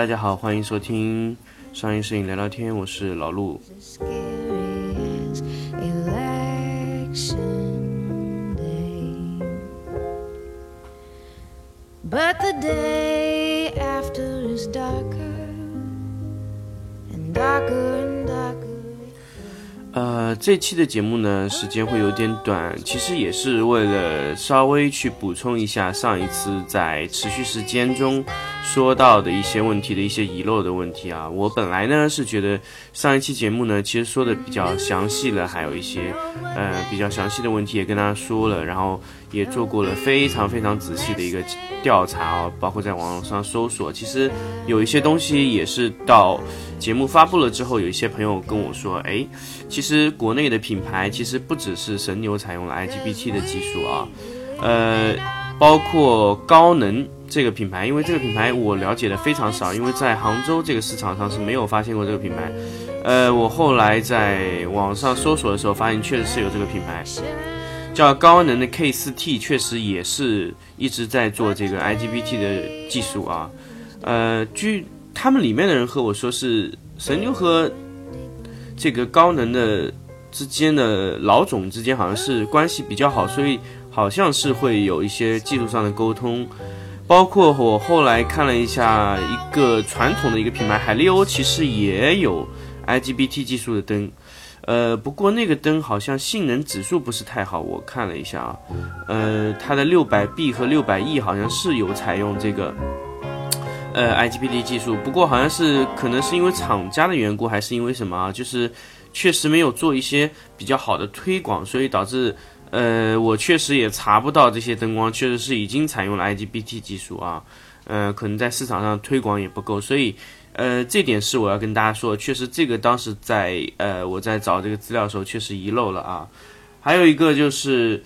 大家好，欢迎收听上一摄影聊聊天，我是老陆。But the day after is darker and darker and darker。呃，这期的节目呢，时间会有点短，其实也是为了稍微去补充一下上一次在持续时间中说到的一些问题的一些遗漏的问题啊。我本来呢是觉得上一期节目呢，其实说的比较详细了，还有一些呃比较详细的问题也跟大家说了，然后也做过了非常非常仔细的一个调查哦，包括在网络上搜索，其实有一些东西也是到节目发布了之后，有一些朋友跟我说，哎。其实国内的品牌其实不只是神牛采用了 IGBT 的技术啊，呃，包括高能这个品牌，因为这个品牌我了解的非常少，因为在杭州这个市场上是没有发现过这个品牌。呃，我后来在网上搜索的时候，发现确实是有这个品牌，叫高能的 K 四 T，确实也是一直在做这个 IGBT 的技术啊。呃，据他们里面的人和我说，是神牛和这个高能的之间的老总之间好像是关系比较好，所以好像是会有一些技术上的沟通。包括我后来看了一下，一个传统的一个品牌海利欧其实也有 IGBT 技术的灯，呃，不过那个灯好像性能指数不是太好，我看了一下啊，呃，它的六百 B 和六百 E 好像是有采用这个。呃，IGBT 技术，不过好像是可能是因为厂家的缘故，还是因为什么啊？就是确实没有做一些比较好的推广，所以导致呃，我确实也查不到这些灯光确实是已经采用了 IGBT 技术啊。呃，可能在市场上推广也不够，所以呃，这点是我要跟大家说，确实这个当时在呃我在找这个资料的时候确实遗漏了啊。还有一个就是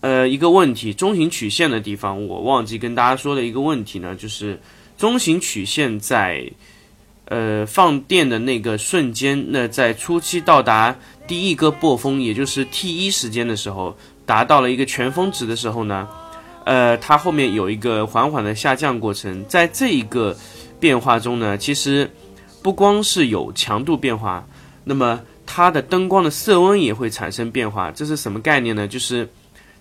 呃一个问题，中型曲线的地方我忘记跟大家说的一个问题呢，就是。中型曲线在，呃，放电的那个瞬间，那在初期到达第一个波峰，也就是 T 一时间的时候，达到了一个全峰值的时候呢，呃，它后面有一个缓缓的下降过程，在这一个变化中呢，其实不光是有强度变化，那么它的灯光的色温也会产生变化。这是什么概念呢？就是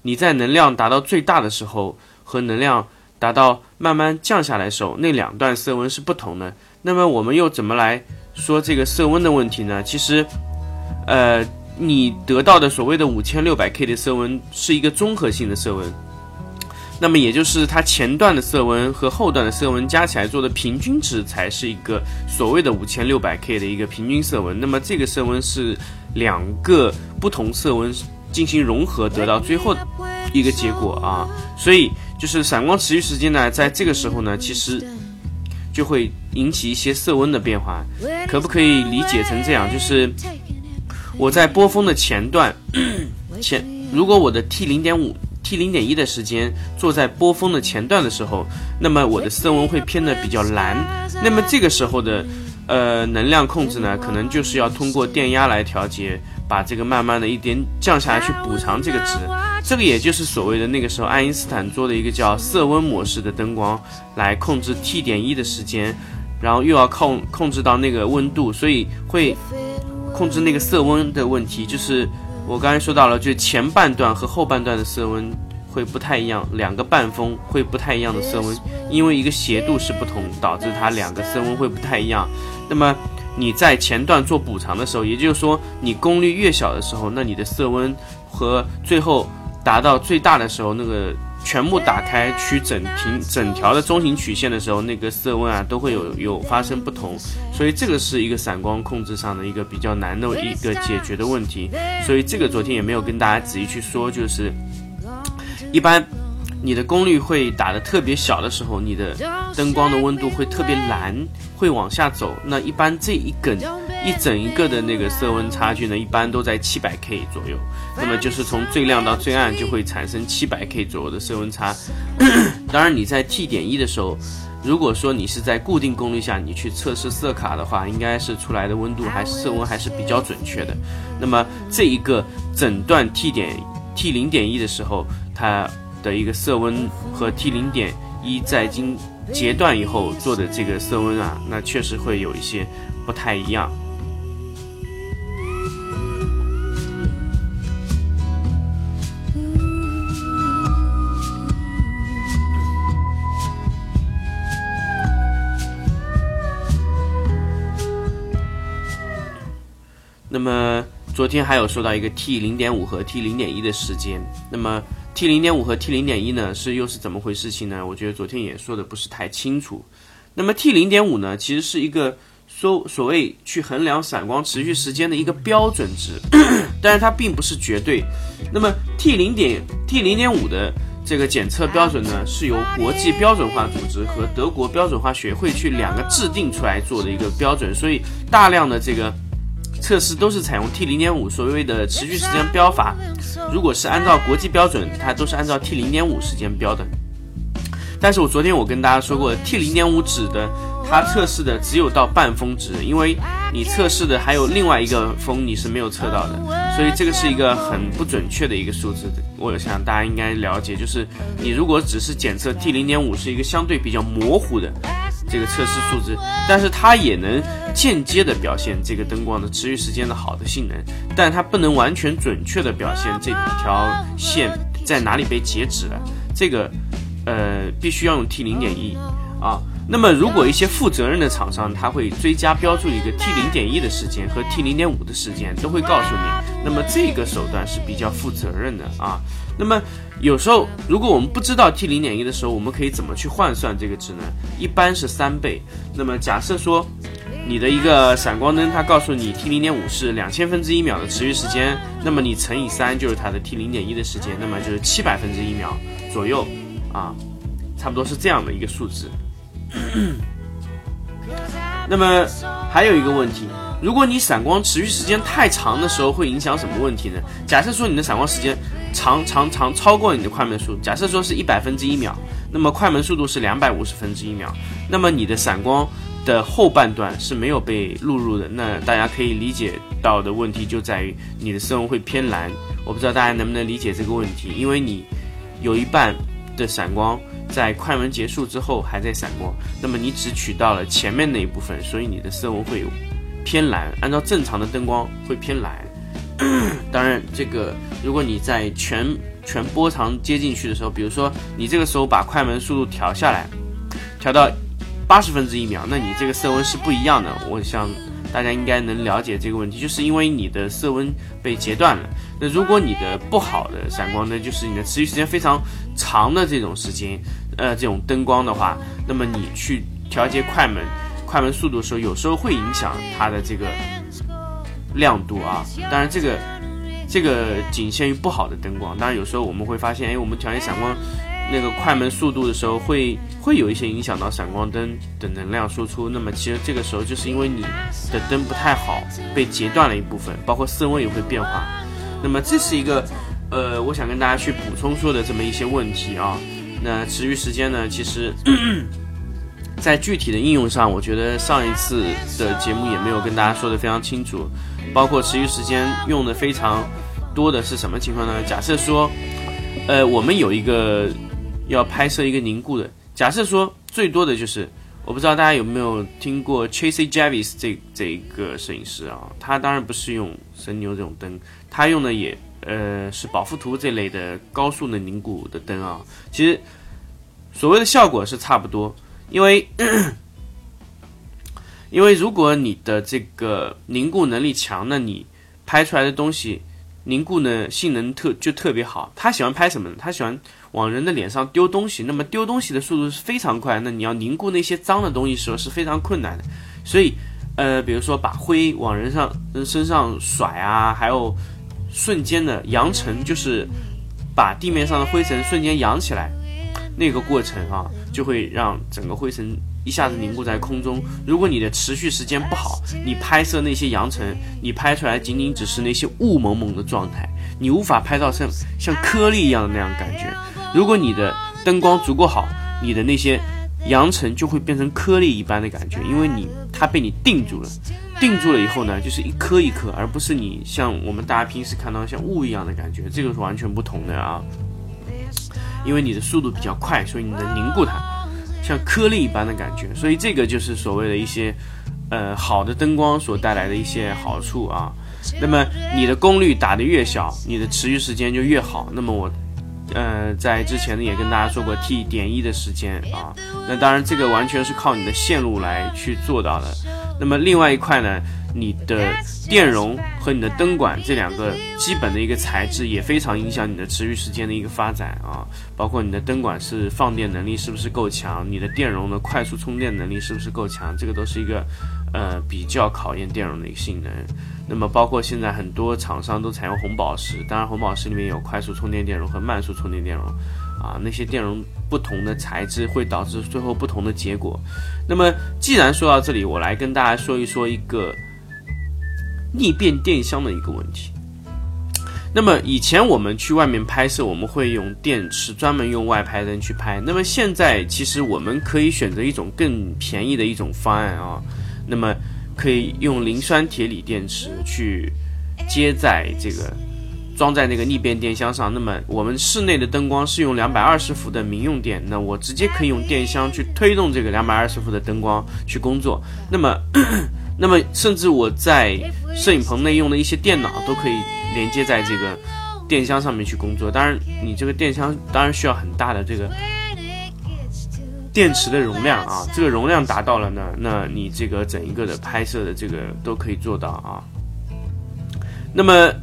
你在能量达到最大的时候和能量。达到慢慢降下来的时候，那两段色温是不同的。那么我们又怎么来说这个色温的问题呢？其实，呃，你得到的所谓的五千六百 K 的色温是一个综合性的色温，那么也就是它前段的色温和后段的色温加起来做的平均值才是一个所谓的五千六百 K 的一个平均色温。那么这个色温是两个不同色温进行融合得到最后一个结果啊，所以。就是闪光持续时间呢，在这个时候呢，其实就会引起一些色温的变化。可不可以理解成这样？就是我在波峰的前段前，如果我的 T 零点五、T 零点一的时间坐在波峰的前段的时候，那么我的色温会偏的比较蓝。那么这个时候的呃能量控制呢，可能就是要通过电压来调节，把这个慢慢的一点降下来，去补偿这个值。这个也就是所谓的那个时候，爱因斯坦做的一个叫色温模式的灯光，来控制 T 点一的时间，然后又要控控制到那个温度，所以会控制那个色温的问题。就是我刚才说到了，就前半段和后半段的色温会不太一样，两个半峰会不太一样的色温，因为一个斜度是不同，导致它两个色温会不太一样。那么你在前段做补偿的时候，也就是说你功率越小的时候，那你的色温和最后。达到最大的时候，那个全部打开取整平整条的中型曲线的时候，那个色温啊都会有有发生不同，所以这个是一个闪光控制上的一个比较难的一个解决的问题。所以这个昨天也没有跟大家仔细去说，就是一般你的功率会打得特别小的时候，你的灯光的温度会特别蓝，会往下走。那一般这一根一整一个的那个色温差距呢，一般都在七百 K 左右。那么就是从最亮到最暗就会产生七百 K 左右的色温差。当然你在 T 点一的时候，如果说你是在固定功率下你去测试色卡的话，应该是出来的温度还是色温还是比较准确的。那么这一个整段 T 点 T 零点一的时候，它的一个色温和 T 零点一在经截断以后做的这个色温啊，那确实会有一些不太一样。那么昨天还有说到一个 T 零点五和 T 零点一的时间，那么 T 零点五和 T 零点一呢是又是怎么回事情呢？我觉得昨天也说的不是太清楚。那么 T 零点五呢，其实是一个说所谓去衡量闪光持续时间的一个标准值，但是它并不是绝对。那么 T 零点 T 零点五的这个检测标准呢，是由国际标准化组织和德国标准化学会去两个制定出来做的一个标准，所以大量的这个。测试都是采用 T 零点五所谓的持续时间标法，如果是按照国际标准，它都是按照 T 零点五时间标的。但是我昨天我跟大家说过，T 零点五指的它测试的只有到半峰值，因为你测试的还有另外一个峰你是没有测到的，所以这个是一个很不准确的一个数字。我想大家应该了解，就是你如果只是检测 T 零点五是一个相对比较模糊的。这个测试数值，但是它也能间接的表现这个灯光的持续时间的好的性能，但它不能完全准确的表现这条线在哪里被截止了。这个，呃，必须要用 T 零点一啊。那么，如果一些负责任的厂商，他会追加标注一个 T 零点一的时间和 T 零点五的时间，都会告诉你。那么这个手段是比较负责任的啊。那么有时候，如果我们不知道 T 零点一的时候，我们可以怎么去换算这个值呢？一般是三倍。那么假设说你的一个闪光灯，它告诉你 T 零点五是两千分之一秒的持续时间，那么你乘以三就是它的 T 零点一的时间，那么就是七百分之一秒左右啊，差不多是这样的一个数值。那么还有一个问题，如果你闪光持续时间太长的时候，会影响什么问题呢？假设说你的闪光时间长长长超过你的快门速度，假设说是一百分之一秒，那么快门速度是两百五十分之一秒，那么你的闪光的后半段是没有被录入的。那大家可以理解到的问题就在于你的色温会偏蓝。我不知道大家能不能理解这个问题，因为你有一半的闪光。在快门结束之后还在闪光，那么你只取到了前面那一部分，所以你的色温会偏蓝。按照正常的灯光会偏蓝。当然，这个如果你在全全波长接进去的时候，比如说你这个时候把快门速度调下来，调到八十分之一秒，那你这个色温是不一样的。我想。大家应该能了解这个问题，就是因为你的色温被截断了。那如果你的不好的闪光灯，就是你的持续时间非常长的这种时间，呃，这种灯光的话，那么你去调节快门、快门速度的时候，有时候会影响它的这个亮度啊。当然，这个这个仅限于不好的灯光。当然，有时候我们会发现，哎，我们调节闪光。那个快门速度的时候，会会有一些影响到闪光灯的能量输出。那么其实这个时候就是因为你的灯不太好，被截断了一部分，包括色温也会变化。那么这是一个，呃，我想跟大家去补充说的这么一些问题啊。那持续时间呢，其实，在具体的应用上，我觉得上一次的节目也没有跟大家说的非常清楚。包括持续时间用的非常多的是什么情况呢？假设说，呃，我们有一个。要拍摄一个凝固的，假设说最多的就是，我不知道大家有没有听过 Chasey Javis 这这一个摄影师啊，他当然不是用神牛这种灯，他用的也呃是宝富图这类的高速的凝固的灯啊，其实所谓的效果是差不多，因为 因为如果你的这个凝固能力强，那你拍出来的东西凝固呢性能特就特别好。他喜欢拍什么呢？他喜欢。往人的脸上丢东西，那么丢东西的速度是非常快。那你要凝固那些脏的东西时候是非常困难的。所以，呃，比如说把灰往人上人身上甩啊，还有瞬间的扬尘，就是把地面上的灰尘瞬间扬起来，那个过程啊，就会让整个灰尘一下子凝固在空中。如果你的持续时间不好，你拍摄那些扬尘，你拍出来仅仅只是那些雾蒙蒙的状态，你无法拍到像像颗粒一样的那样感觉。如果你的灯光足够好，你的那些扬尘就会变成颗粒一般的感觉，因为你它被你定住了。定住了以后呢，就是一颗一颗，而不是你像我们大家平时看到像雾一样的感觉，这个是完全不同的啊。因为你的速度比较快，所以你能凝固它，像颗粒一般的感觉。所以这个就是所谓的一些，呃，好的灯光所带来的一些好处啊。那么你的功率打得越小，你的持续时间就越好。那么我，呃，在之前呢也跟大家说过 T 点一的时间啊。那当然这个完全是靠你的线路来去做到的。那么另外一块呢？你的电容和你的灯管这两个基本的一个材质也非常影响你的持续时间的一个发展啊，包括你的灯管是放电能力是不是够强，你的电容的快速充电能力是不是够强，这个都是一个呃比较考验电容的一个性能。那么包括现在很多厂商都采用红宝石，当然红宝石里面有快速充电电容和慢速充电电容啊，那些电容不同的材质会导致最后不同的结果。那么既然说到这里，我来跟大家说一说一个。逆变电箱的一个问题。那么以前我们去外面拍摄，我们会用电池，专门用外拍灯去拍。那么现在其实我们可以选择一种更便宜的一种方案啊，那么可以用磷酸铁锂电池去接在这个装在那个逆变电箱上。那么我们室内的灯光是用两百二十伏的民用电，那我直接可以用电箱去推动这个两百二十伏的灯光去工作。那么。那么，甚至我在摄影棚内用的一些电脑都可以连接在这个电箱上面去工作。当然，你这个电箱当然需要很大的这个电池的容量啊。这个容量达到了呢，那你这个整一个的拍摄的这个都可以做到啊。那么，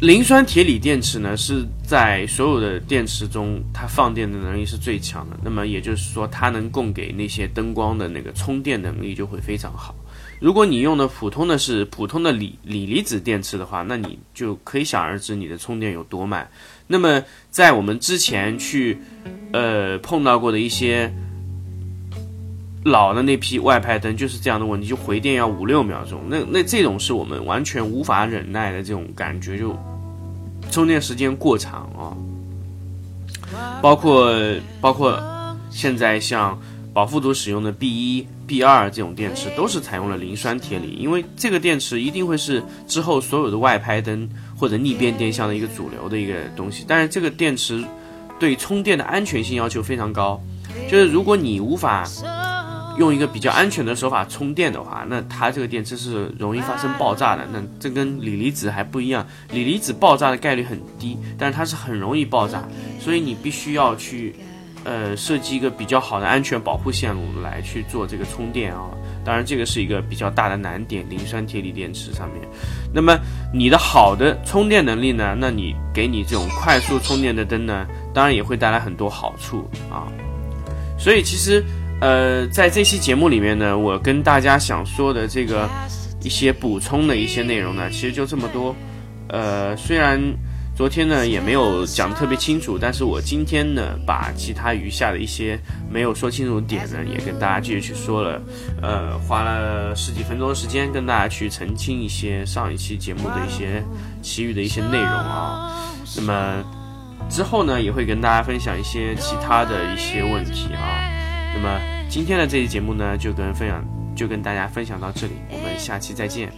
磷酸铁锂电池呢，是在所有的电池中，它放电的能力是最强的。那么也就是说，它能供给那些灯光的那个充电能力就会非常好。如果你用的普通的是普通的锂锂离子电池的话，那你就可以想而知你的充电有多慢。那么在我们之前去，呃碰到过的一些老的那批外拍灯，就是这样的问题，就回电要五六秒钟。那那这种是我们完全无法忍耐的这种感觉，就充电时间过长啊。包括包括现在像。宝富图使用的 B 一、B 二这种电池都是采用了磷酸铁锂，因为这个电池一定会是之后所有的外拍灯或者逆变电箱的一个主流的一个东西。但是这个电池对充电的安全性要求非常高，就是如果你无法用一个比较安全的手法充电的话，那它这个电池是容易发生爆炸的。那这跟锂离子还不一样，锂离子爆炸的概率很低，但是它是很容易爆炸，所以你必须要去。呃，设计一个比较好的安全保护线路来去做这个充电啊，当然这个是一个比较大的难点，磷酸铁锂电池上面。那么你的好的充电能力呢？那你给你这种快速充电的灯呢，当然也会带来很多好处啊。所以其实呃，在这期节目里面呢，我跟大家想说的这个一些补充的一些内容呢，其实就这么多。呃，虽然。昨天呢也没有讲的特别清楚，但是我今天呢把其他余下的一些没有说清楚的点呢也跟大家继续去说了，呃，花了十几分钟的时间跟大家去澄清一些上一期节目的一些其余的一些内容啊。那么之后呢也会跟大家分享一些其他的一些问题啊。那么今天的这期节目呢就跟分享就跟大家分享到这里，我们下期再见。